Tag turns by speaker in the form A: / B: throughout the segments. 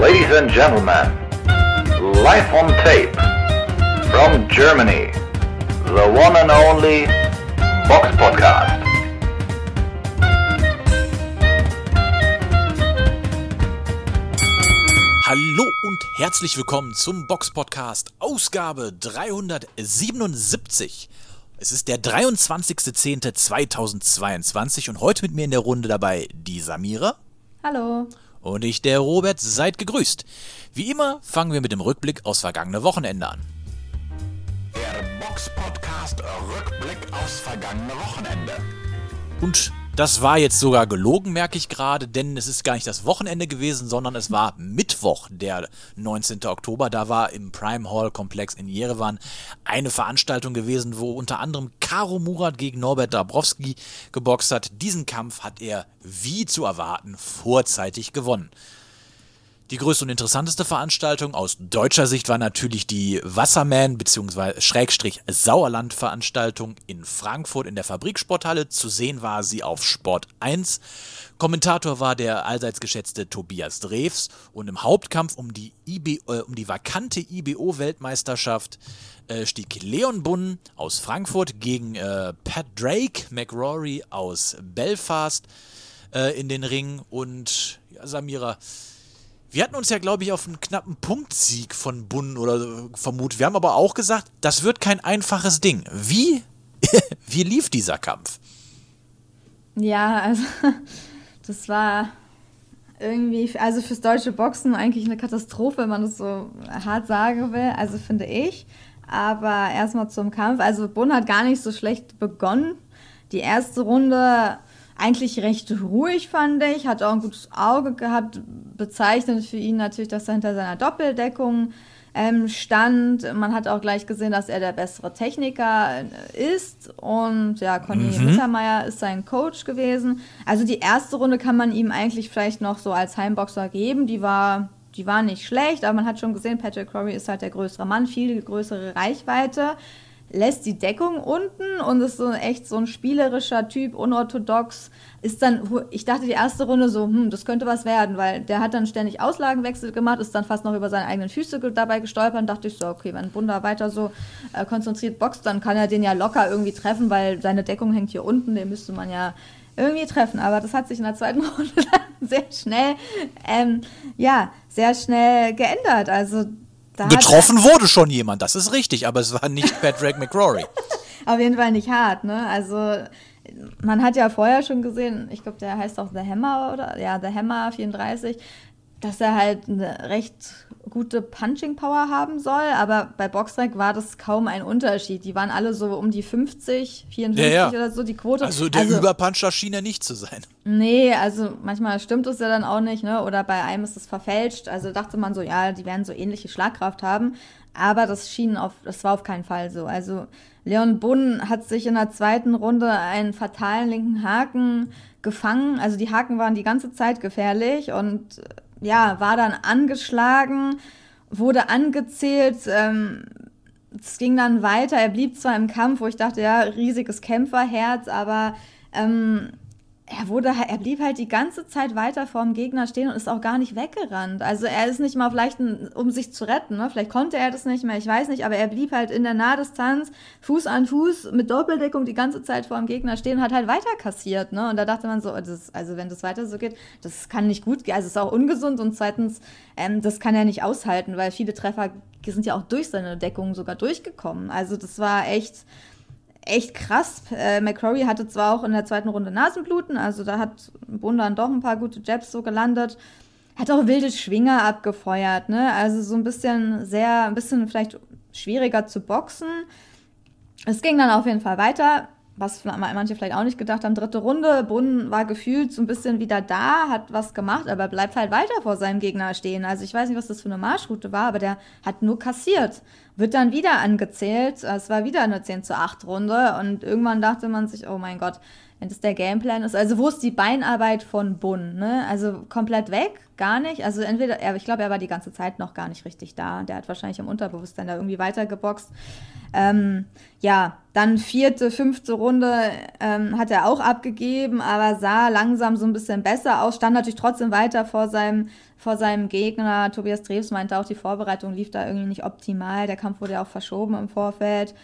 A: Ladies and gentlemen, live on tape from Germany, the one and only Box Podcast.
B: Hallo und herzlich willkommen zum Box Podcast, Ausgabe 377. Es ist der 23.10.2022 und heute mit mir in der Runde dabei die Samira.
C: Hallo.
B: Und ich, der Robert, seid gegrüßt. Wie immer fangen wir mit dem Rückblick aus vergangene Wochenende an.
D: Der Box Podcast Rückblick aufs vergangene Wochenende.
B: Und das war jetzt sogar gelogen, merke ich gerade, denn es ist gar nicht das Wochenende gewesen, sondern es war Mittwoch, der 19. Oktober. Da war im Prime Hall Komplex in Jerewan eine Veranstaltung gewesen, wo unter anderem Karo Murat gegen Norbert Dabrowski geboxt hat. Diesen Kampf hat er, wie zu erwarten, vorzeitig gewonnen. Die größte und interessanteste Veranstaltung aus deutscher Sicht war natürlich die Wasserman bzw. Schrägstrich Sauerland Veranstaltung in Frankfurt in der Fabriksporthalle. Zu sehen war sie auf Sport 1. Kommentator war der allseits geschätzte Tobias Drews und im Hauptkampf um die, IB, äh, um die vakante IBO-Weltmeisterschaft äh, stieg Leon Bunn aus Frankfurt gegen äh, Pat Drake McRory aus Belfast äh, in den Ring und ja, Samira wir hatten uns ja, glaube ich, auf einen knappen Punktsieg von Bunn oder vermutet. Wir haben aber auch gesagt, das wird kein einfaches Ding. Wie, wie lief dieser Kampf?
C: Ja, also das war irgendwie, also fürs deutsche Boxen eigentlich eine Katastrophe, wenn man das so hart sagen will. Also finde ich. Aber erstmal zum Kampf. Also Bunn hat gar nicht so schlecht begonnen. Die erste Runde eigentlich recht ruhig, fand ich. Hat auch ein gutes Auge gehabt. Bezeichnet für ihn natürlich, dass er hinter seiner Doppeldeckung ähm, stand. Man hat auch gleich gesehen, dass er der bessere Techniker äh, ist. Und ja, Conny mhm. Mittermeier ist sein Coach gewesen. Also die erste Runde kann man ihm eigentlich vielleicht noch so als Heimboxer geben. Die war die war nicht schlecht, aber man hat schon gesehen, Patrick Curry ist halt der größere Mann, viel größere Reichweite lässt die Deckung unten und ist so echt so ein spielerischer Typ, unorthodox. Ist dann, ich dachte die erste Runde so, hm, das könnte was werden, weil der hat dann ständig Auslagenwechsel gemacht, ist dann fast noch über seine eigenen Füße dabei gestolpert dachte ich so, okay, wenn Bunda weiter so äh, konzentriert boxt, dann kann er den ja locker irgendwie treffen, weil seine Deckung hängt hier unten, den müsste man ja irgendwie treffen. Aber das hat sich in der zweiten Runde dann sehr schnell, ähm, ja, sehr schnell geändert. Also
B: da Getroffen wurde schon jemand, das ist richtig, aber es war nicht Patrick McRory.
C: Auf jeden Fall nicht hart, ne? Also man hat ja vorher schon gesehen, ich glaube, der heißt auch The Hammer oder ja, The Hammer 34, dass er halt eine recht gute Punching Power haben soll, aber bei Boxrec war das kaum ein Unterschied. Die waren alle so um die 50, 54 ja, ja. oder so die Quote.
B: Also der also, Überpuncher schien er nicht zu sein.
C: Nee, also manchmal stimmt es ja dann auch nicht, ne? Oder bei einem ist es verfälscht. Also dachte man so, ja, die werden so ähnliche Schlagkraft haben, aber das schien auf das war auf keinen Fall so. Also Leon Bunn hat sich in der zweiten Runde einen fatalen linken Haken gefangen. Also die Haken waren die ganze Zeit gefährlich und ja, war dann angeschlagen, wurde angezählt. Ähm, es ging dann weiter. Er blieb zwar im Kampf, wo ich dachte, ja, riesiges Kämpferherz, aber ähm, er wurde, er blieb halt die ganze Zeit weiter vor dem Gegner stehen und ist auch gar nicht weggerannt. Also er ist nicht mal vielleicht, ein, um sich zu retten, ne? Vielleicht konnte er das nicht mehr, ich weiß nicht, aber er blieb halt in der Nahdistanz, Fuß an Fuß, mit Doppeldeckung die ganze Zeit vor dem Gegner stehen und hat halt weiter kassiert, ne? Und da dachte man so, oh, das, also wenn das weiter so geht, das kann nicht gut gehen. Also es ist auch ungesund und zweitens, ähm, das kann er nicht aushalten, weil viele Treffer sind ja auch durch seine Deckung sogar durchgekommen. Also das war echt echt krass. Äh, McCrory hatte zwar auch in der zweiten Runde Nasenbluten, also da hat Bund dann doch ein paar gute Jabs so gelandet. Hat auch wilde Schwinger abgefeuert, ne? Also so ein bisschen sehr, ein bisschen vielleicht schwieriger zu boxen. Es ging dann auf jeden Fall weiter was manche vielleicht auch nicht gedacht haben, dritte Runde, Brunn war gefühlt so ein bisschen wieder da, hat was gemacht, aber bleibt halt weiter vor seinem Gegner stehen. Also ich weiß nicht, was das für eine Marschroute war, aber der hat nur kassiert. Wird dann wieder angezählt. Es war wieder eine 10 zu 8 Runde und irgendwann dachte man sich, oh mein Gott, wenn das der Gameplan ist. Also wo ist die Beinarbeit von Bun? Ne? Also komplett weg, gar nicht. Also entweder, er, ich glaube, er war die ganze Zeit noch gar nicht richtig da. Der hat wahrscheinlich im Unterbewusstsein da irgendwie weitergeboxt. Ähm, ja, dann vierte, fünfte Runde ähm, hat er auch abgegeben, aber sah langsam so ein bisschen besser aus. Stand natürlich trotzdem weiter vor seinem, vor seinem Gegner. Tobias Dreves meinte auch, die Vorbereitung lief da irgendwie nicht optimal. Der Kampf wurde ja auch verschoben im Vorfeld.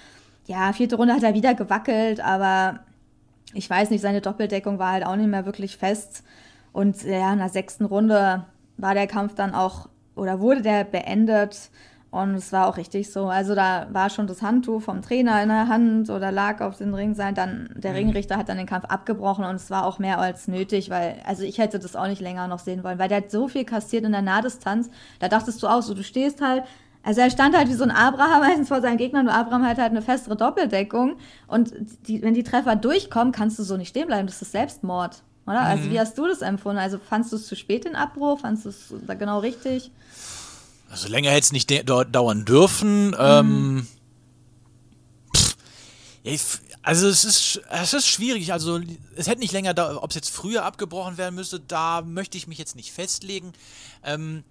C: Ja, vierte Runde hat er wieder gewackelt, aber ich weiß nicht, seine Doppeldeckung war halt auch nicht mehr wirklich fest. Und ja, in der sechsten Runde war der Kampf dann auch, oder wurde der beendet. Und es war auch richtig so. Also da war schon das Handtuch vom Trainer in der Hand oder lag auf dem Ring sein. Dann der mhm. Ringrichter hat dann den Kampf abgebrochen und es war auch mehr als nötig, weil, also ich hätte das auch nicht länger noch sehen wollen, weil der hat so viel kassiert in der Nahdistanz. Da dachtest du auch so, du stehst halt, also er stand halt wie so ein Abraham meistens vor seinen Gegnern, nur Abraham hat halt eine festere Doppeldeckung. Und die, wenn die Treffer durchkommen, kannst du so nicht stehen bleiben. Das ist Selbstmord. Oder? Also, mhm. Also wie hast du das empfunden? Also fandst du es zu spät den Abbruch? Fandst du es da genau richtig?
B: Also länger hätte es nicht dauern dürfen. Mhm. Ähm, pff, also es ist, es ist schwierig. Also es hätte nicht länger, ob es jetzt früher abgebrochen werden müsste, da möchte ich mich jetzt nicht festlegen. Ähm,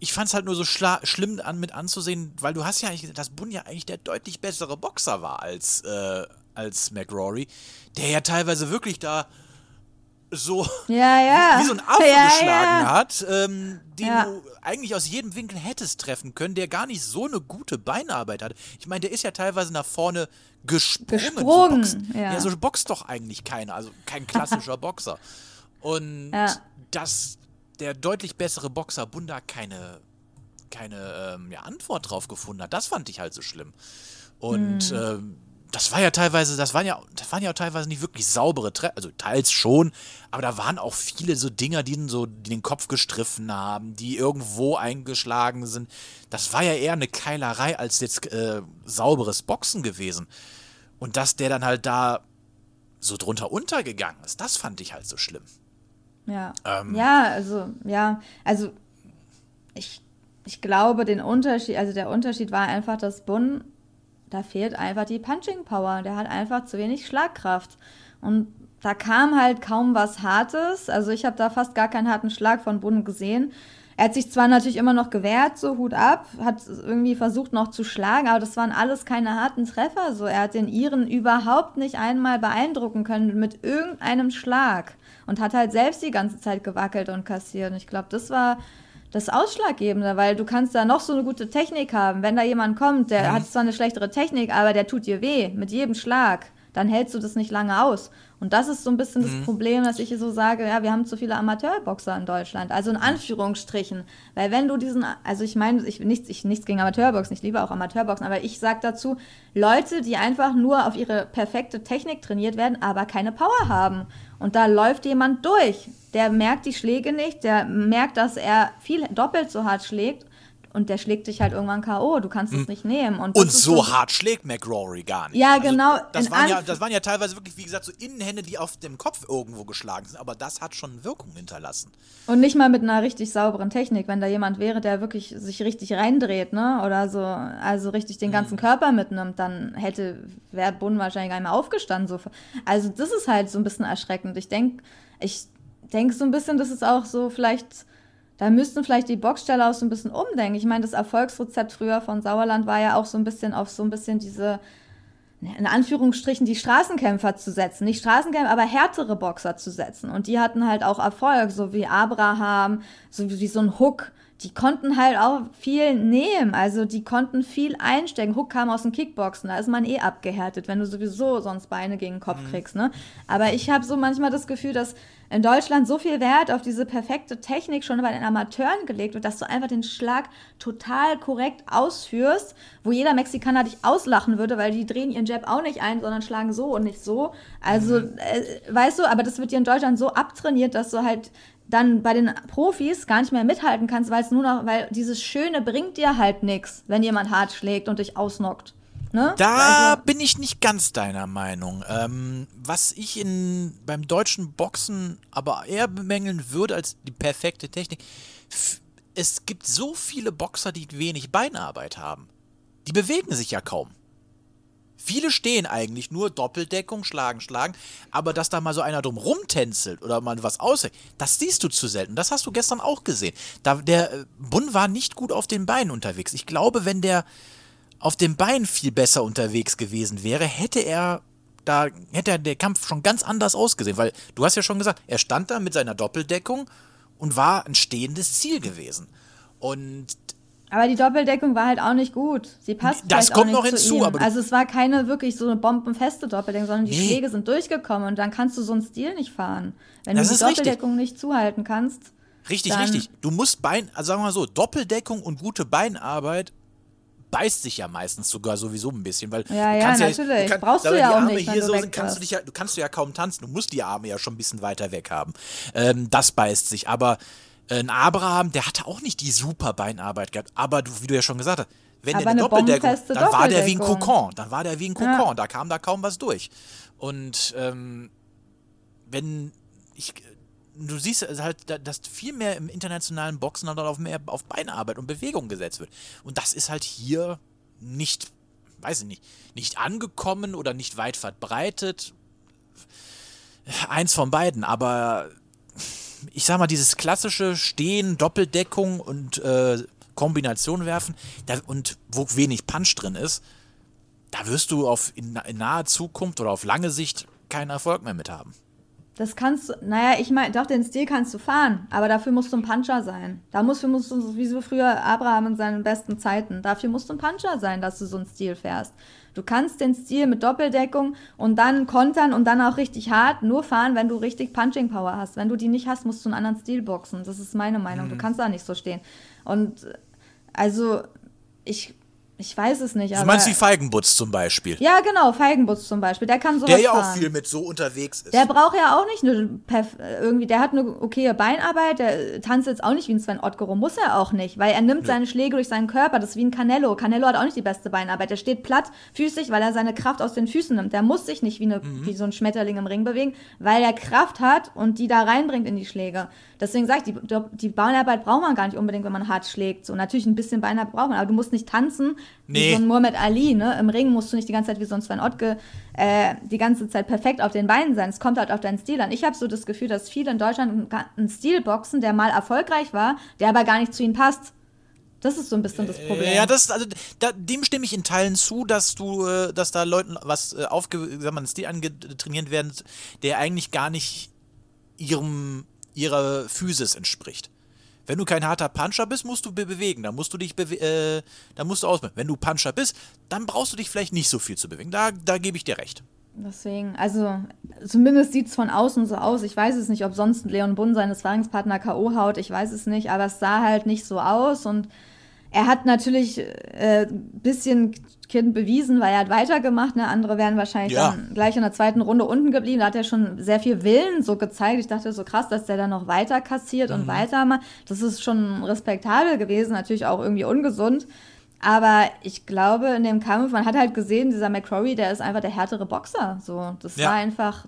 B: ich fand es halt nur so schlimm an, mit anzusehen, weil du hast ja eigentlich, dass Bun ja eigentlich der deutlich bessere Boxer war als, äh, als McRory, der ja teilweise wirklich da so
C: ja, ja.
B: wie so ein Affe ja, geschlagen hat, ähm, den du eigentlich aus jedem Winkel hättest treffen können, der gar nicht so eine gute Beinarbeit hat. Ich meine, der ist ja teilweise nach vorne gesprungen.
C: gesprungen
B: so ja. so boxt doch eigentlich keiner, also kein klassischer Boxer. Und dass der deutlich bessere Boxer Bunda keine, keine ähm, Antwort drauf gefunden hat, das fand ich halt so schlimm. Und hm. ähm, das war ja teilweise, das waren ja, das waren ja teilweise nicht wirklich saubere Treffer, also teils schon, aber da waren auch viele so Dinger, die so die den Kopf gestriffen haben, die irgendwo eingeschlagen sind. Das war ja eher eine Keilerei als jetzt äh, sauberes Boxen gewesen. Und dass der dann halt da so drunter untergegangen ist, das fand ich halt so schlimm.
C: Ja. Ähm, ja, also, ja, also ich, ich glaube, den Unterschied, also der Unterschied war einfach, dass Bun da fehlt einfach die Punching Power. Der hat einfach zu wenig Schlagkraft. Und da kam halt kaum was Hartes. Also ich habe da fast gar keinen harten Schlag von Bund gesehen. Er hat sich zwar natürlich immer noch gewehrt, so Hut ab, hat irgendwie versucht noch zu schlagen, aber das waren alles keine harten Treffer. So, er hat den Iren überhaupt nicht einmal beeindrucken können mit irgendeinem Schlag und hat halt selbst die ganze Zeit gewackelt und kassiert. Und ich glaube, das war das Ausschlaggebende, weil du kannst da noch so eine gute Technik haben. Wenn da jemand kommt, der mhm. hat zwar eine schlechtere Technik, aber der tut dir weh mit jedem Schlag, dann hältst du das nicht lange aus. Und das ist so ein bisschen mhm. das Problem, dass ich so sage, ja, wir haben zu viele Amateurboxer in Deutschland. Also in Anführungsstrichen. Weil wenn du diesen, also ich meine, ich nichts, ich nichts gegen Amateurboxen, ich liebe auch Amateurboxen, aber ich sage dazu, Leute, die einfach nur auf ihre perfekte Technik trainiert werden, aber keine Power haben. Und da läuft jemand durch. Der merkt die Schläge nicht, der merkt, dass er viel doppelt so hart schlägt und der schlägt dich halt irgendwann K.O. Du kannst es hm. nicht nehmen. Und,
B: und so hart schlägt McRory gar nicht.
C: Ja, also, genau.
B: Das waren ja, das waren ja teilweise wirklich, wie gesagt, so Innenhände, die auf dem Kopf irgendwo geschlagen sind. Aber das hat schon Wirkung hinterlassen.
C: Und nicht mal mit einer richtig sauberen Technik. Wenn da jemand wäre, der wirklich sich richtig reindreht, ne? Oder so, also richtig den ganzen mhm. Körper mitnimmt, dann hätte, wäre Bund wahrscheinlich gar nicht mehr aufgestanden. So. Also das ist halt so ein bisschen erschreckend. Ich denke, ich denke so ein bisschen, das ist auch so vielleicht da müssten vielleicht die Boxsteller auch so ein bisschen umdenken. Ich meine, das Erfolgsrezept früher von Sauerland war ja auch so ein bisschen auf so ein bisschen diese, in Anführungsstrichen, die Straßenkämpfer zu setzen. Nicht Straßenkämpfer, aber härtere Boxer zu setzen. Und die hatten halt auch Erfolg, so wie Abraham, so wie so ein Hook. Die konnten halt auch viel nehmen, also die konnten viel einstecken. Hook kam aus dem Kickboxen, da ist man eh abgehärtet, wenn du sowieso sonst Beine gegen den Kopf mhm. kriegst, ne? Aber ich habe so manchmal das Gefühl, dass in Deutschland so viel Wert auf diese perfekte Technik schon bei den Amateuren gelegt wird, dass du einfach den Schlag total korrekt ausführst, wo jeder Mexikaner dich auslachen würde, weil die drehen ihren Jab auch nicht ein, sondern schlagen so und nicht so. Also, mhm. äh, weißt du, aber das wird dir in Deutschland so abtrainiert, dass du halt dann bei den Profis gar nicht mehr mithalten kannst, weil es nur noch, weil dieses Schöne bringt dir halt nichts, wenn jemand hart schlägt und dich ausnockt. Ne?
B: Da also, bin ich nicht ganz deiner Meinung. Ähm, was ich in, beim deutschen Boxen aber eher bemängeln würde als die perfekte Technik, es gibt so viele Boxer, die wenig Beinarbeit haben. Die bewegen sich ja kaum. Viele stehen eigentlich nur Doppeldeckung, schlagen, schlagen, aber dass da mal so einer drum rumtänzelt oder mal was aushält, das siehst du zu selten. Das hast du gestern auch gesehen. Da, der äh, Bund war nicht gut auf den Beinen unterwegs. Ich glaube, wenn der auf den Beinen viel besser unterwegs gewesen wäre, hätte er da hätte der Kampf schon ganz anders ausgesehen, weil du hast ja schon gesagt, er stand da mit seiner Doppeldeckung und war ein stehendes Ziel gewesen. Und
C: aber die Doppeldeckung war halt auch nicht gut. Sie passt
B: das kommt noch hinzu.
C: Aber also es war keine wirklich so eine bombenfeste Doppeldeckung, sondern die nee. Schläge sind durchgekommen und dann kannst du so einen Stil nicht fahren. Wenn das du die Doppeldeckung richtig. nicht zuhalten kannst.
B: Richtig, richtig. Du musst Bein, also sagen wir mal so, Doppeldeckung und gute Beinarbeit beißt sich ja meistens sogar sowieso ein bisschen, weil
C: ja, ja, natürlich. Ja, du kann, Brauchst du ja auch Arme nicht,
B: hier so sind, kannst du dich ja, du kannst du ja kaum tanzen. Du musst die Arme ja schon ein bisschen weiter weg haben. Ähm, das beißt sich. Aber ein Abraham, der hatte auch nicht die super Beinarbeit gehabt. Aber du, wie du ja schon gesagt hast, wenn
C: aber
B: der eine, eine Doppeldeckung, dann war der wie ein
C: Kokon.
B: Dann war der wie ein Kokon. Ja. Da kam da kaum was durch. Und ähm, wenn ich du siehst halt, dass viel mehr im internationalen Boxen dann auf mehr auf Beinarbeit und Bewegung gesetzt wird. Und das ist halt hier nicht, weiß ich nicht, nicht angekommen oder nicht weit verbreitet. Eins von beiden, aber ich sag mal, dieses klassische Stehen, Doppeldeckung und äh, Kombination werfen da, und wo wenig Punch drin ist, da wirst du auf in, in naher Zukunft oder auf lange Sicht keinen Erfolg mehr mit haben.
C: Das kannst du, naja, ich meine, doch, den Stil kannst du fahren, aber dafür musst du ein Puncher sein. Da musst, musst du, wie so früher Abraham in seinen besten Zeiten, dafür musst du ein Puncher sein, dass du so einen Stil fährst. Du kannst den Stil mit Doppeldeckung und dann kontern und dann auch richtig hart nur fahren, wenn du richtig Punching Power hast. Wenn du die nicht hast, musst du einen anderen Stil boxen. Das ist meine Meinung. Mhm. Du kannst da nicht so stehen. Und also, ich ich weiß es nicht.
B: Du meinst wie Feigenbutz zum Beispiel?
C: Ja, genau, Feigenbutz zum Beispiel. Der kann sowas
B: Der ja
C: fahren.
B: auch viel mit so unterwegs ist.
C: Der braucht ja auch nicht nur irgendwie, der hat eine okaye Beinarbeit, der tanzt jetzt auch nicht wie ein Sven Ottgero, muss er auch nicht, weil er nimmt Nö. seine Schläge durch seinen Körper, das ist wie ein Canelo. Canelo hat auch nicht die beste Beinarbeit, der steht platt, füßig, weil er seine Kraft aus den Füßen nimmt. Der muss sich nicht wie, eine, mhm. wie so ein Schmetterling im Ring bewegen, weil er Kraft hat und die da reinbringt in die Schläge. Deswegen sage ich, die, die Beinarbeit braucht man gar nicht unbedingt, wenn man hart schlägt. So, natürlich ein bisschen Beinarbeit braucht man, aber du musst nicht tanzen nee. wie so ein Muhammad Ali. Ne? Im Ring musst du nicht die ganze Zeit wie so ein Sven Ottke äh, die ganze Zeit perfekt auf den Beinen sein. Es kommt halt auf deinen Stil an. Ich habe so das Gefühl, dass viele in Deutschland einen Stil boxen, der mal erfolgreich war, der aber gar nicht zu ihnen passt. Das ist so ein bisschen das äh, Problem.
B: Ja, das, also, da, dem stimme ich in Teilen zu, dass du, äh, dass da Leuten was äh, aufge, wenn man Stil angetrainiert werden, der eigentlich gar nicht ihrem ihrer Physis entspricht. Wenn du kein harter Puncher bist, musst du be bewegen. Da musst du dich äh, da musst du ausmachen. Wenn du Puncher bist, dann brauchst du dich vielleicht nicht so viel zu bewegen. Da, da gebe ich dir recht.
C: Deswegen, also zumindest sieht es von außen so aus. Ich weiß es nicht, ob sonst Leon Bunn seine Sparringspartner K.O. haut. Ich weiß es nicht, aber es sah halt nicht so aus und er hat natürlich ein äh, bisschen Kind bewiesen, weil er hat weitergemacht. Ne? Andere wären wahrscheinlich ja. dann gleich in der zweiten Runde unten geblieben. Da hat er schon sehr viel Willen so gezeigt. Ich dachte so krass, dass der dann noch weiter kassiert mhm. und weiter macht. Das ist schon respektabel gewesen, natürlich auch irgendwie ungesund. Aber ich glaube, in dem Kampf, man hat halt gesehen, dieser McCrory, der ist einfach der härtere Boxer. So, das ja. war einfach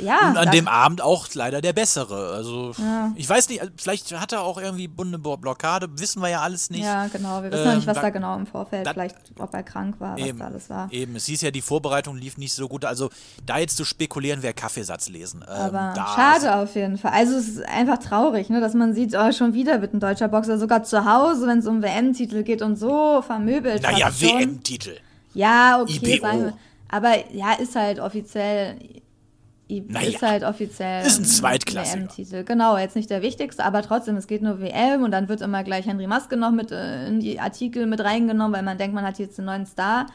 C: ja.
B: Und an dem Abend auch leider der bessere. Also, ja. ich weiß nicht, vielleicht hat er auch irgendwie Bundeblockade, wissen wir ja alles nicht.
C: Ja, genau. Wir wissen ähm, noch nicht, was da, da genau im Vorfeld, da, vielleicht, ob er krank war,
B: eben,
C: was da alles war.
B: Eben, es hieß ja, die Vorbereitung lief nicht so gut. Also, da jetzt zu spekulieren, wäre Kaffeesatz lesen.
C: Ähm, Aber schade auf jeden Fall. Also, es ist einfach traurig, ne, dass man sieht, oh, schon wieder wird ein deutscher Boxer sogar zu Hause, wenn es um WM-Titel geht und so vermöbelt.
B: Naja, WM-Titel.
C: Ja, okay, IBO. sagen wir. Aber ja, ist halt offiziell naja, ist halt offiziell
B: ist ein Zweitklassiker.
C: WM-Titel. Genau, jetzt nicht der wichtigste, aber trotzdem, es geht nur WM und dann wird immer gleich Henry Maske noch mit äh, in die Artikel mit reingenommen, weil man denkt, man hat jetzt einen neuen Star.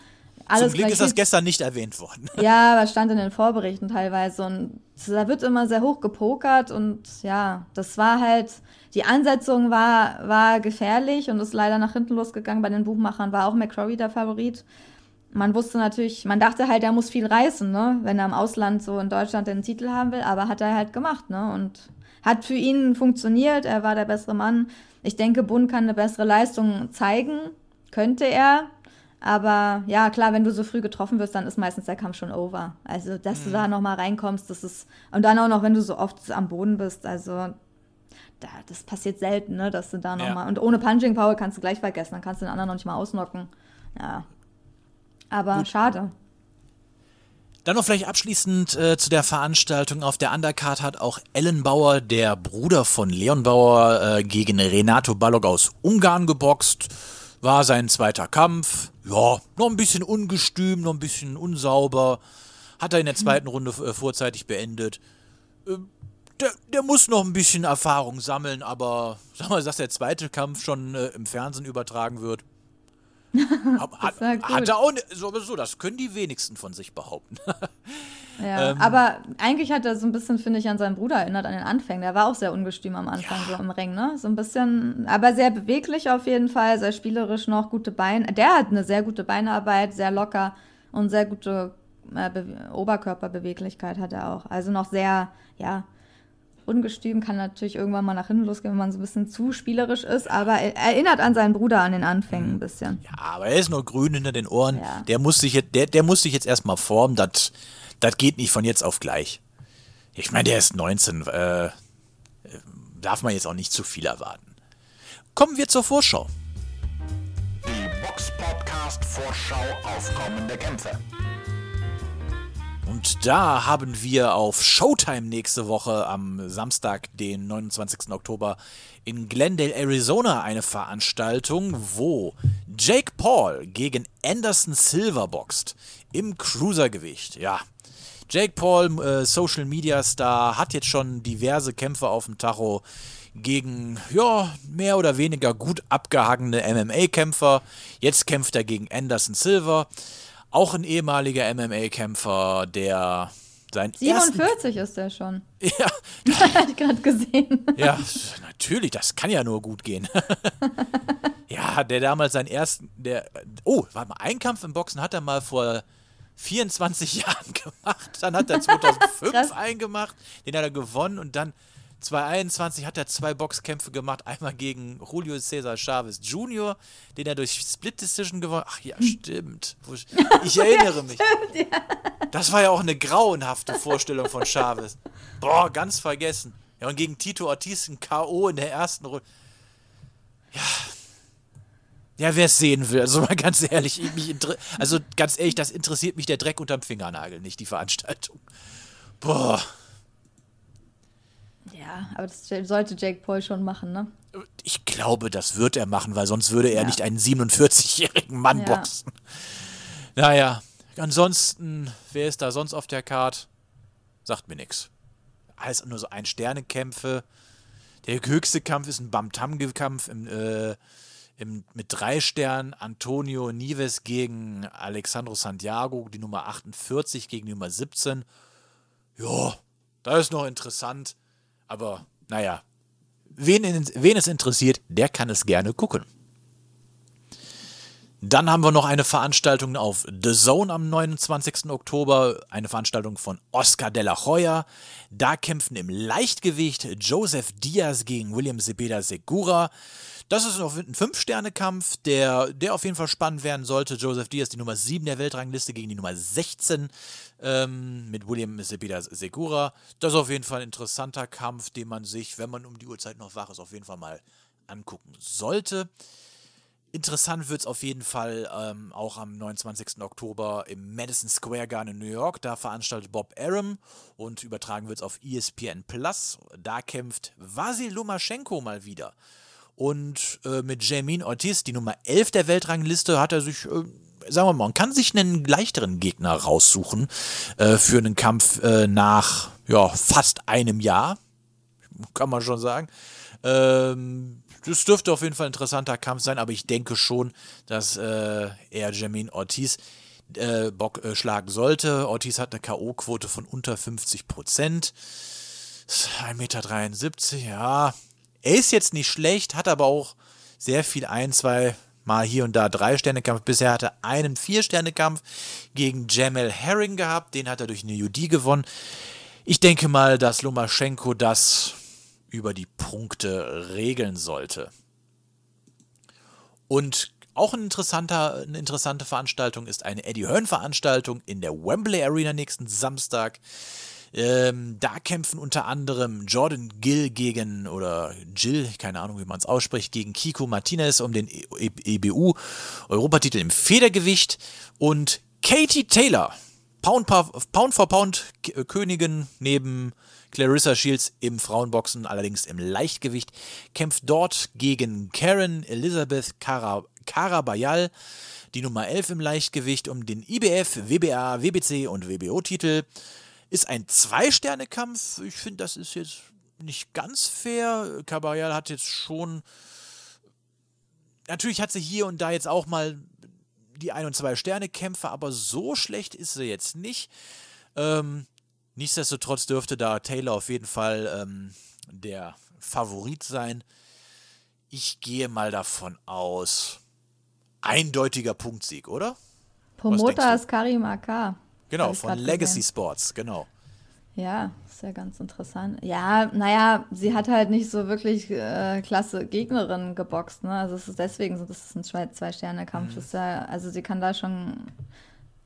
B: Alles Zum Glück ist das gestern nicht erwähnt worden.
C: Ja, aber stand in den Vorberichten teilweise und da wird immer sehr hoch gepokert und ja, das war halt, die Ansetzung war, war gefährlich und ist leider nach hinten losgegangen. Bei den Buchmachern war auch McCrory der Favorit man wusste natürlich, man dachte halt, er muss viel reißen, ne? wenn er im Ausland so in Deutschland den Titel haben will, aber hat er halt gemacht, ne? Und hat für ihn funktioniert, er war der bessere Mann. Ich denke, Bund kann eine bessere Leistung zeigen, könnte er. Aber ja, klar, wenn du so früh getroffen wirst, dann ist meistens der Kampf schon over. Also, dass mhm. du da nochmal reinkommst, das ist. Und dann auch noch, wenn du so oft am Boden bist, also da, das passiert selten, ne, dass du da nochmal. Ja. Und ohne Punching Power kannst du gleich vergessen, dann kannst du den anderen noch nicht mal ausnocken. Ja. Aber Gut. schade.
B: Dann noch vielleicht abschließend äh, zu der Veranstaltung. Auf der Undercard hat auch Ellen Bauer, der Bruder von Leon Bauer, äh, gegen Renato Balog aus Ungarn geboxt. War sein zweiter Kampf. Ja, noch ein bisschen ungestüm, noch ein bisschen unsauber. Hat er in der zweiten Runde äh, vorzeitig beendet. Äh, der, der, muss noch ein bisschen Erfahrung sammeln, aber sag mal, dass der zweite Kampf schon äh, im Fernsehen übertragen wird, hat, hat er auch so, so, das können die wenigsten von sich behaupten.
C: ja, ähm, aber eigentlich hat er so ein bisschen, finde ich, an seinen Bruder erinnert, an den Anfängen. Der war auch sehr ungestüm am Anfang, ja. so im Ring, ne? So ein bisschen, aber sehr beweglich auf jeden Fall, sehr spielerisch noch, gute Beine. Der hat eine sehr gute Beinarbeit, sehr locker und sehr gute äh, Oberkörperbeweglichkeit hat er auch. Also noch sehr, ja, ungestüm, kann natürlich irgendwann mal nach hinten losgehen, wenn man so ein bisschen zu spielerisch ist, aber er erinnert an seinen Bruder an den Anfängen ein bisschen.
B: Ja, aber er ist nur grün hinter den Ohren. Ja. Der, muss sich jetzt, der, der muss sich jetzt erstmal formen. Das geht nicht von jetzt auf gleich. Ich meine, der ist 19. Äh, darf man jetzt auch nicht zu viel erwarten. Kommen wir zur Vorschau.
D: Die Box Podcast Vorschau auf kommende Kämpfe.
B: Und da haben wir auf Showtime nächste Woche am Samstag, den 29. Oktober, in Glendale, Arizona eine Veranstaltung, wo Jake Paul gegen Anderson Silver boxt im Cruisergewicht. Ja, Jake Paul, äh, Social Media Star, hat jetzt schon diverse Kämpfe auf dem Tacho gegen, ja, mehr oder weniger gut abgehangene MMA-Kämpfer. Jetzt kämpft er gegen Anderson Silver. Auch ein ehemaliger MMA-Kämpfer, der sein
C: 47 ist der schon.
B: Ja.
C: Ich gerade gesehen.
B: Ja, natürlich, das kann ja nur gut gehen. ja, der damals seinen ersten, der, oh, warte mal, einen Kampf im Boxen hat er mal vor 24 Jahren gemacht. Dann hat er 2005 einen gemacht, den hat er gewonnen und dann 2021 hat er zwei Boxkämpfe gemacht. Einmal gegen Julio Cesar Chavez Jr., den er durch Split Decision gewonnen hat. Ach ja, stimmt. Ich erinnere mich. Das war ja auch eine grauenhafte Vorstellung von Chavez. Boah, ganz vergessen. Ja, und gegen Tito Ortiz ein K.O. in der ersten Runde. Ja. Ja, wer es sehen will, also mal ganz ehrlich, mich also ganz ehrlich, das interessiert mich der Dreck unterm Fingernagel nicht, die Veranstaltung. Boah.
C: Ja, aber das sollte Jake Paul schon machen, ne?
B: Ich glaube, das wird er machen, weil sonst würde er ja. nicht einen 47-jährigen Mann ja. boxen. Naja, ansonsten, wer ist da sonst auf der Card? Sagt mir nichts. Alles nur so Ein-Sterne-Kämpfe. Der höchste Kampf ist ein Bam-Tam-Kampf im, äh, im, mit drei Sternen. Antonio Nives gegen Alexandro Santiago, die Nummer 48 gegen die Nummer 17. Ja, das ist noch interessant. Aber naja, wen, wen es interessiert, der kann es gerne gucken. Dann haben wir noch eine Veranstaltung auf The Zone am 29. Oktober, eine Veranstaltung von Oscar de la Hoya. Da kämpfen im Leichtgewicht Joseph Diaz gegen William Zepeda Segura. Das ist ein Fünf-Sterne-Kampf, der, der auf jeden Fall spannend werden sollte. Joseph Diaz, die Nummer 7 der Weltrangliste gegen die Nummer 16 ähm, mit William Zepeda Segura. Das ist auf jeden Fall ein interessanter Kampf, den man sich, wenn man um die Uhrzeit noch wach ist, auf jeden Fall mal angucken sollte. Interessant wird es auf jeden Fall ähm, auch am 29. Oktober im Madison Square Garden in New York. Da veranstaltet Bob Arum und übertragen wird es auf ESPN Plus. Da kämpft Vasil Lomaschenko mal wieder. Und äh, mit Jamine Ortiz, die Nummer 11 der Weltrangliste, hat er sich, äh, sagen wir mal, man kann sich einen leichteren Gegner raussuchen äh, für einen Kampf äh, nach ja, fast einem Jahr. Kann man schon sagen. Ähm, das dürfte auf jeden Fall ein interessanter Kampf sein, aber ich denke schon, dass äh, er Jamine Ortiz äh, Bock schlagen sollte. Ortiz hat eine K.O.-Quote von unter 50 Prozent. 1,73 Meter, ja, er ist jetzt nicht schlecht, hat aber auch sehr viel ein, zwei Mal hier und da drei Sterne-Kampf. Bisher hat er einen Vier-Sterne-Kampf gegen Jamel Herring gehabt. Den hat er durch eine UD gewonnen. Ich denke mal, dass Lomaschenko das über die Punkte regeln sollte. Und auch ein eine interessante Veranstaltung ist eine Eddie Hearn-Veranstaltung in der Wembley Arena nächsten Samstag. Ähm, da kämpfen unter anderem Jordan Gill gegen, oder Jill, keine Ahnung, wie man es ausspricht, gegen Kiko Martinez um den EBU-Europatitel im Federgewicht und Katie Taylor, Pound, Pound for Pound K- Königin neben Clarissa Shields im Frauenboxen, allerdings im Leichtgewicht, kämpft dort gegen Karen Elizabeth Cara Carabayal, die Nummer 11 im Leichtgewicht, um den IBF, WBA, WBC und WBO-Titel. Ist ein Zwei-Sterne-Kampf. Ich finde, das ist jetzt nicht ganz fair. Carabayal hat jetzt schon natürlich hat sie hier und da jetzt auch mal die ein- und zwei Sterne Kämpfe, aber so schlecht ist sie jetzt nicht. Ähm, nichtsdestotrotz dürfte da Taylor auf jeden Fall ähm, der Favorit sein. Ich gehe mal davon aus, eindeutiger Punktsieg, oder? du?
C: ist Karim AK.
B: Genau, von Legacy
C: gesehen.
B: Sports, genau.
C: Ja, ist ja ganz interessant. Ja, naja, sie hat halt nicht so wirklich äh, klasse Gegnerinnen geboxt, ne? Also es ist deswegen so, das ist ein Zwei- Zwei-Sterne-Kampf.
B: Mhm.
C: Ja, also sie kann da schon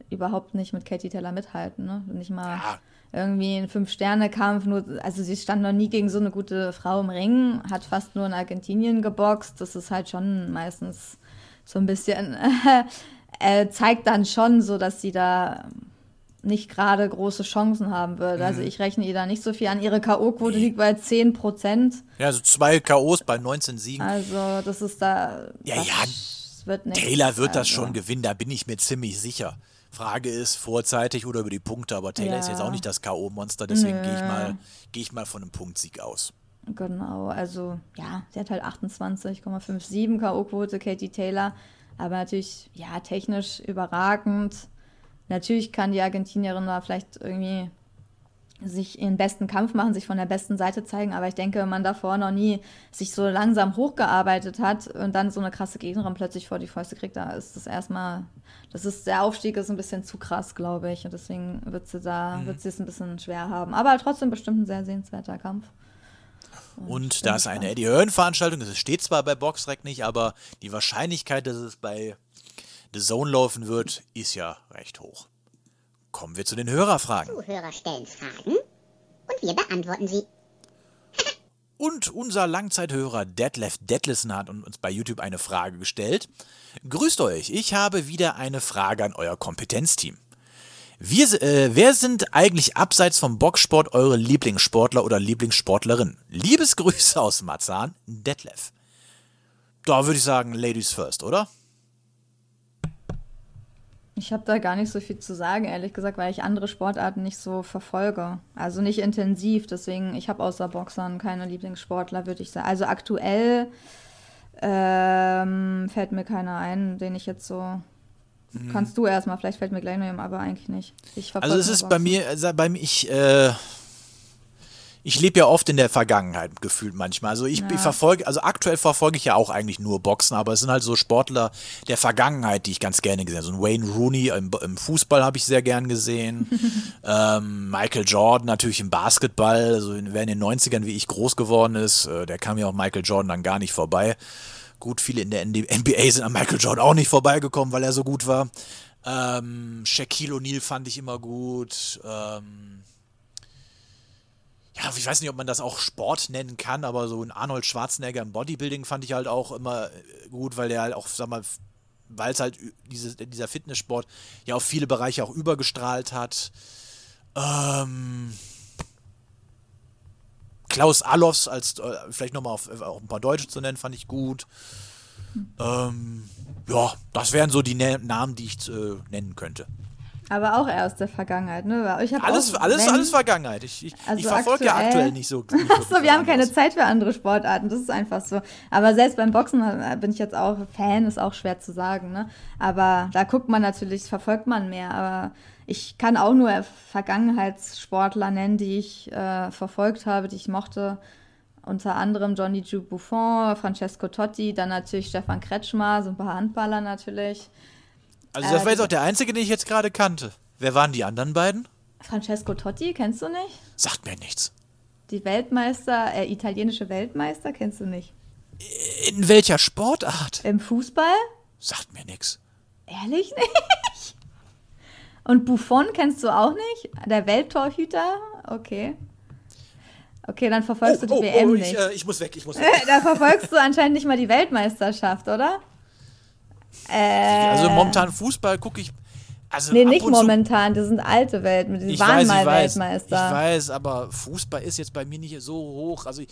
C: überhaupt nicht mit Katie Taylor mithalten, ne? Nicht mal
B: Ja.
C: irgendwie ein Fünf-Sterne-Kampf, nur, also sie stand noch nie gegen so eine gute Frau im Ring, hat fast nur in Argentinien geboxt. Das ist halt schon meistens so ein bisschen, äh, zeigt dann schon so, dass sie da nicht gerade große Chancen haben würde. Also
B: Mhm.
C: ich rechne ihr da nicht so viel an. Ihre K.O.-Quote liegt bei 10 Prozent.
B: Ja, also zwei K.O.s bei 19 Siegen.
C: Also das ist da.
B: Ja,
C: das
B: ja,
C: Wird nichts.
B: Taylor wird das
C: also.
B: schon gewinnen, da bin ich mir ziemlich sicher. Frage ist, vorzeitig oder über die Punkte, aber Taylor
C: Ja.
B: ist jetzt auch nicht das K.O.-Monster, deswegen gehe ich, mal, gehe ich mal von einem Punktsieg aus.
C: Genau, also ja, sie hat halt 28,57 K.O.-Quote, Katie Taylor. Aber natürlich, ja, technisch überragend. Natürlich kann die Argentinierin da vielleicht irgendwie sich ihren besten Kampf machen, sich von der besten Seite zeigen. Aber ich denke, wenn man davor noch nie sich so langsam hochgearbeitet hat und dann so eine krasse Gegnerin plötzlich vor die Fäuste kriegt, da ist das erstmal, das ist, der Aufstieg ist ein bisschen zu krass, glaube ich. Und deswegen wird sie da, wird sie es ein bisschen schwer haben. Aber trotzdem bestimmt ein sehr sehenswerter Kampf.
B: Und
C: bin
B: da es eine. Eddie Hearn-Veranstaltung ist, es steht zwar bei Boxrec nicht, aber die Wahrscheinlichkeit, dass es bei The Zone laufen wird, ist ja recht hoch. Kommen wir zu den Hörerfragen.
E: Zuhörer stellen Fragen und wir beantworten sie.
B: Und unser Langzeithörer Detlef Detlison hat uns bei YouTube eine Frage gestellt. Grüßt euch, ich habe wieder eine Frage an euer Kompetenzteam. Wir, äh, wer sind eigentlich abseits vom Boxsport eure Lieblingssportler oder Lieblingssportlerin? Liebesgrüße aus Marzahn, Detlef. Da würde ich sagen, Ladies first, oder?
C: Ich habe da gar nicht so viel zu sagen, ehrlich gesagt, weil ich andere Sportarten nicht so verfolge. Also nicht intensiv. Deswegen, ich habe außer Boxern keine Lieblingssportler, würde ich sagen. Also aktuell ähm, fällt mir keiner ein, den ich jetzt so. Kannst du erstmal, vielleicht fällt mir gleich noch jemand, aber eigentlich nicht.
B: Also es ist bei
C: Boxen.
B: mir, also bei mir, ich, äh, ich lebe ja oft in der Vergangenheit gefühlt manchmal. Also ich, ich verfolge, also aktuell verfolge ich ja auch eigentlich nur Boxen, aber es sind halt so Sportler der Vergangenheit, die ich ganz gerne gesehen habe. So ein Wayne Rooney im, im Fußball habe ich sehr gern gesehen. ähm, Michael Jordan natürlich im Basketball, also wer in den 90ern wie ich groß geworden ist, äh, der kam ja auch Michael Jordan dann gar nicht vorbei. Gut, viele in der NBA sind an Michael Jordan auch nicht vorbeigekommen, weil er so gut war. Ähm, Shaquille O'Neal fand ich immer gut. Ähm, ja, ich weiß nicht, ob man das auch Sport nennen kann, aber so ein Arnold Schwarzenegger im Bodybuilding fand ich halt auch immer äh, gut, weil der halt auch, sag mal, weil es halt diese, dieser Fitnesssport ja auf viele Bereiche auch übergestrahlt hat. Ähm, Klaus Allofs als äh, vielleicht nochmal auf, äh, auch ein paar Deutsche zu nennen, fand ich gut. Ähm, ja, das wären so die Namen, die ich äh, nennen könnte.
C: Aber auch eher aus der Vergangenheit, ne? Ich
B: Alles,
C: auch,
B: alles,
C: wenn-
B: alles Vergangenheit. Ich, ich,
C: Also
B: ich verfolge ja
C: aktuell-
B: aktuell nicht so. Nicht
C: Achso, wir haben keine. Zeit für andere Sportarten, das ist einfach so. Aber selbst beim Boxen äh, bin ich jetzt auch Fan, ist auch schwer zu sagen, ne? Aber da guckt man natürlich, verfolgt man mehr. Aber ich kann auch nur Vergangenheitssportler nennen, die ich äh, verfolgt habe, die ich mochte. Unter anderem Johnny Ju Buffon, Francesco Totti, dann natürlich Stefan Kretschmer, so ein paar Handballer natürlich.
B: Also das
C: äh,
B: war jetzt
C: die-
B: auch der einzige, den ich jetzt gerade kannte. Wer waren die anderen beiden?
C: Francesco Totti, kennst du nicht?
B: Sagt mir nichts.
C: Die Weltmeister, äh, italienische Weltmeister, kennst du nicht?
B: In welcher Sportart?
C: Im Fußball?
B: Sagt mir nichts.
C: Ehrlich nicht? Und Buffon kennst du auch nicht? Der Welttorhüter? Okay. Okay, dann verfolgst du die WM
B: ich,
C: nicht.
B: äh, ich muss weg, ich muss weg.
C: da verfolgst du anscheinend nicht mal die Weltmeisterschaft, oder? Äh,
B: Also momentan Fußball gucke ich Also
C: Nee, nicht momentan, die sind alte Welten, die
B: Ich
C: waren
B: weiß,
C: mal
B: ich weiß, ich
C: Weltmeister.
B: weiß, aber Fußball ist jetzt bei mir nicht so hoch. Also ich,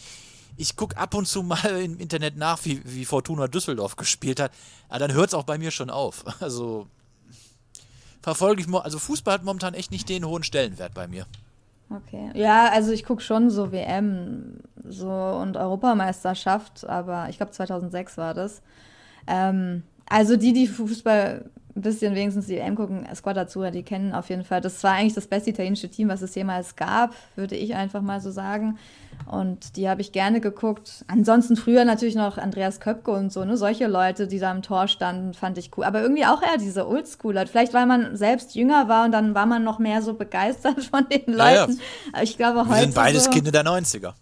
B: ich gucke ab und zu mal im Internet nach, wie, wie Fortuna Düsseldorf gespielt hat. Aber dann hört es auch bei mir schon auf. Also verfolge ich, also Fußball hat momentan echt nicht den hohen Stellenwert bei mir.
C: Okay. Ja, also ich gucke schon so WM so und Europameisterschaft, aber ich glaube 2006 war das. Ähm, also die, die Fußball ein bisschen wenigstens die WM gucken, Squad dazu, die kennen auf jeden Fall. Das war eigentlich das beste italienische Team, was es jemals gab, würde ich einfach mal so sagen. Und die habe ich gerne geguckt. Ansonsten früher natürlich noch Andreas Köpke und so, ne? Solche Leute, die da im Tor standen, fand ich cool. Aber irgendwie auch eher diese Oldschooler. Vielleicht, weil man selbst jünger war und dann war man noch mehr so begeistert von den
B: Ja, ja.
C: Leuten. Aber Ich glaube,
B: Wir
C: heute.
B: sind beides
C: so,
B: Kinder der 90er.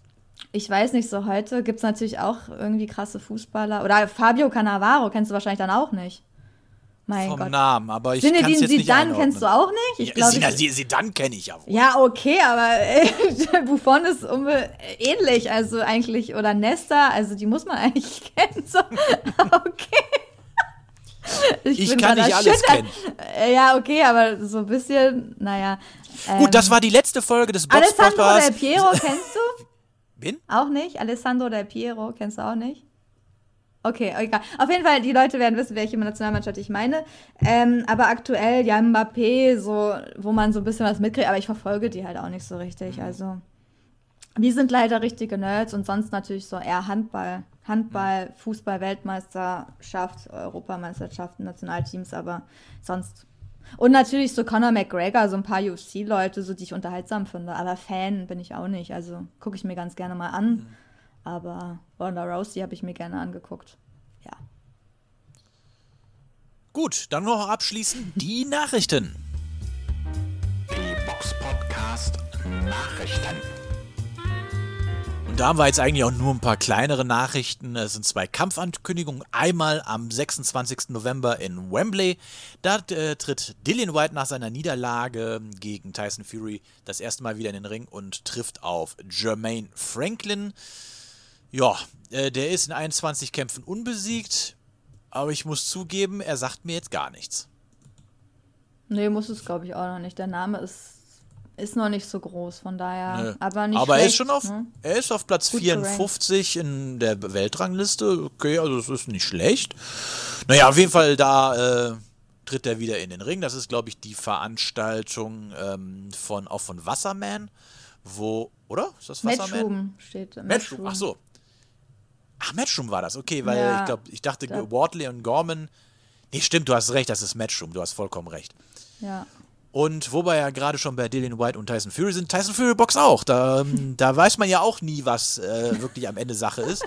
C: Ich weiß nicht, so heute gibt es natürlich auch irgendwie krasse Fußballer. Oder Fabio Cannavaro kennst du wahrscheinlich dann auch nicht. Mein
B: Vom
C: Gott.
B: Namen, aber ich kann es jetzt nicht
C: Zidane kennst du auch nicht? Ich
B: ja,
C: ich-
B: Sie dann kenne ich ja wohl.
C: ja, okay, aber äh, Buffon ist unbe ähnlich, also eigentlich, oder Nesta, also die muss man eigentlich kennen. So. Okay.
B: Ich
C: bin
B: kann nicht alles
C: erschüttert.
B: kennen.
C: Äh, Ja, okay, aber so ein bisschen, naja. Ähm,
B: Gut, das war die letzte Folge des
C: Alessandro Del. Piero kennst du?
B: Bin?
C: Auch nicht? Alessandro Del Piero kennst du auch nicht? Okay, egal. Auf jeden Fall, die Leute werden wissen, welche Nationalmannschaft ich meine. Ähm, aber aktuell, ja, Mbappé, so, wo man so ein bisschen was mitkriegt, aber ich verfolge die halt auch nicht so richtig. Also, die sind leider richtige Nerds und sonst natürlich so eher Handball. Handball, Fußball, Weltmeisterschaft, Europameisterschaften, Nationalteams, aber sonst. Und natürlich so Conor McGregor, so ein paar UFC-Leute, so die ich unterhaltsam finde. Aber Fan bin ich auch nicht. Also gucke ich mir ganz gerne mal an. Aber Ronda Rousey habe ich mir gerne angeguckt. Ja.
B: Gut, dann noch abschließend die Nachrichten.
D: Die Box Podcast Nachrichten.
B: Und da haben wir jetzt eigentlich auch nur ein paar kleinere Nachrichten. Es sind zwei Kampfankündigungen. Einmal am 26. November in Wembley. Da äh, tritt Dillian White nach seiner Niederlage gegen Tyson Fury das erste Mal wieder in den Ring und trifft auf Jermaine Franklin. Ja, äh, der ist in 21 Kämpfen unbesiegt. Aber ich muss zugeben, er sagt mir jetzt gar nichts.
C: Nee, muss es, glaube ich, auch noch nicht. Der Name ist, ist noch nicht so groß, von daher.
B: Nö.
C: Aber nicht
B: Aber er ist schon auf,
C: ne?
B: er ist auf Platz
C: Gut
B: 54 in der Weltrangliste. Okay, also das ist nicht schlecht. Naja, auf jeden Fall, da äh, tritt er wieder in den Ring. Das ist, glaube ich, die Veranstaltung ähm, von auch von Wasserman, wo, oder? Ist das Wasserman?
C: Matchroom steht.
B: Matchroom, ach so. Ach, Matchroom war das, okay, weil
C: Ja,
B: ich glaube, ich dachte,
C: da-
B: Wardley und Gorman. Nee, stimmt, du hast recht, das ist Matchroom, du hast vollkommen recht.
C: Ja.
B: Und wo wir ja gerade schon bei Dillian White und Tyson Fury sind, Tyson Fury Box auch. Da, ähm, da weiß man ja auch nie, was äh, wirklich am Ende Sache ist.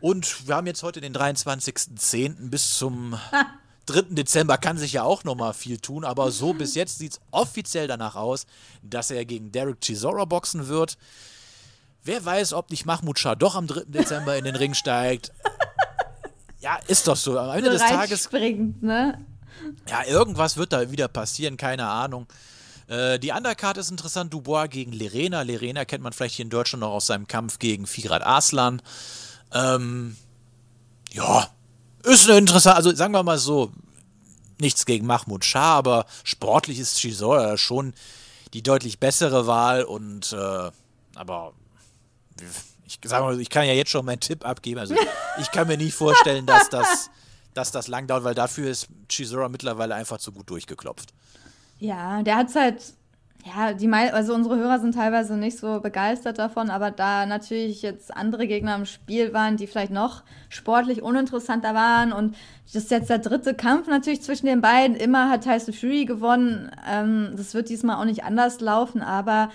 B: Und wir haben jetzt heute den 23.10. bis zum 3. Dezember kann sich ja auch noch mal viel tun, aber so bis jetzt sieht es offiziell danach aus, dass er gegen Derek Chisora boxen wird. Wer weiß, ob nicht Mahmoud Shah doch am 3. Dezember in den Ring steigt. Ja, ist doch so. Am Ende
C: So
B: des Tages
C: reinspringend, ne?
B: Ja, irgendwas wird da wieder passieren, keine Ahnung. Äh, die Undercard ist interessant. Dubois gegen Lerena. Lerena kennt man vielleicht hier in Deutschland noch aus seinem Kampf gegen Firat Aslan. Ähm, ja, ist eine interessante, also sagen wir mal so, nichts gegen Mahmoud Shah, aber sportlich ist Chisora schon die deutlich bessere Wahl und äh, aber ich sag mal, ich kann ja jetzt schon meinen Tipp abgeben. Also ich kann mir nicht vorstellen, dass das, dass das lang dauert, weil dafür ist Chisora mittlerweile einfach zu gut durchgeklopft.
C: Ja, der hat's halt, ja, die mei also unsere Hörer sind teilweise nicht so begeistert davon, aber da natürlich jetzt andere Gegner im Spiel waren, die vielleicht noch sportlich uninteressanter waren und das ist jetzt der dritte Kampf natürlich zwischen den beiden. Immer hat Tyson Fury gewonnen. Ähm, das wird diesmal auch nicht anders laufen, aber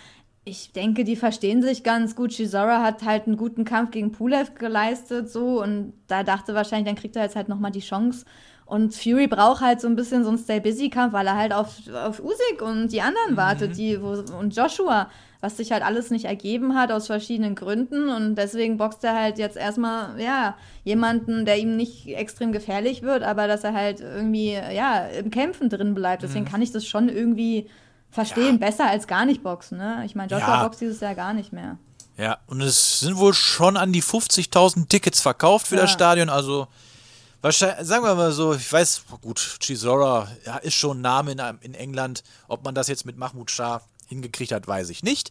C: ich denke, die verstehen sich ganz gut. Chisora hat halt einen guten Kampf gegen Pulev geleistet, so, und da dachte wahrscheinlich, dann kriegt er jetzt halt nochmal die Chance. Und Fury braucht halt so ein bisschen so einen Stay-Busy-Kampf, weil er halt auf, auf Usyk und die anderen wartet, die, wo, und Joshua, was sich halt alles nicht ergeben hat aus verschiedenen Gründen. Und deswegen boxt er halt jetzt erstmal, ja, jemanden, der ihm nicht extrem gefährlich wird, aber dass er halt irgendwie, ja, im Kämpfen drin bleibt. Deswegen kann ich das schon irgendwie verstehen, besser als gar nicht boxen, ne? Ich meine, Joshua
B: Ja.
C: boxt dieses Jahr gar nicht mehr.
B: Ja, und es sind wohl schon an die 50.000 Tickets verkauft für das
C: Ja.
B: Stadion, also Wahrscheinlich, sagen wir mal so, ich weiß, gut, Chisora ja, ist schon ein Name in, in, England. Ob man das jetzt mit Mahmoud Shah hingekriegt hat, weiß ich nicht.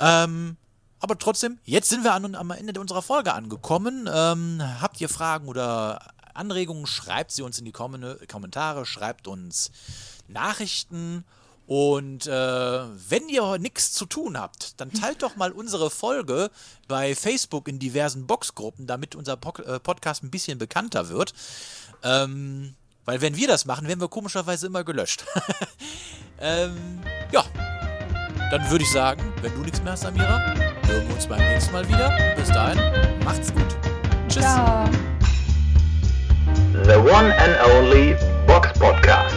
B: Ähm, aber trotzdem, jetzt sind wir an, am Ende unserer Folge angekommen. Ähm, habt ihr Fragen oder Anregungen, schreibt sie uns in die Kommentare, schreibt uns Nachrichten. Und äh, wenn ihr nichts zu tun habt, dann teilt doch mal unsere Folge bei Facebook in diversen Boxgruppen, damit unser po äh, Podcast ein bisschen bekannter wird. Ähm, weil wenn wir das machen, werden wir komischerweise immer gelöscht. ähm, ja, dann würde ich sagen, wenn du nichts mehr hast, Amira, hören wir uns beim nächsten Mal wieder. Bis dahin, macht's gut. Tschüss. Ciao.
A: The one and only Box Podcast.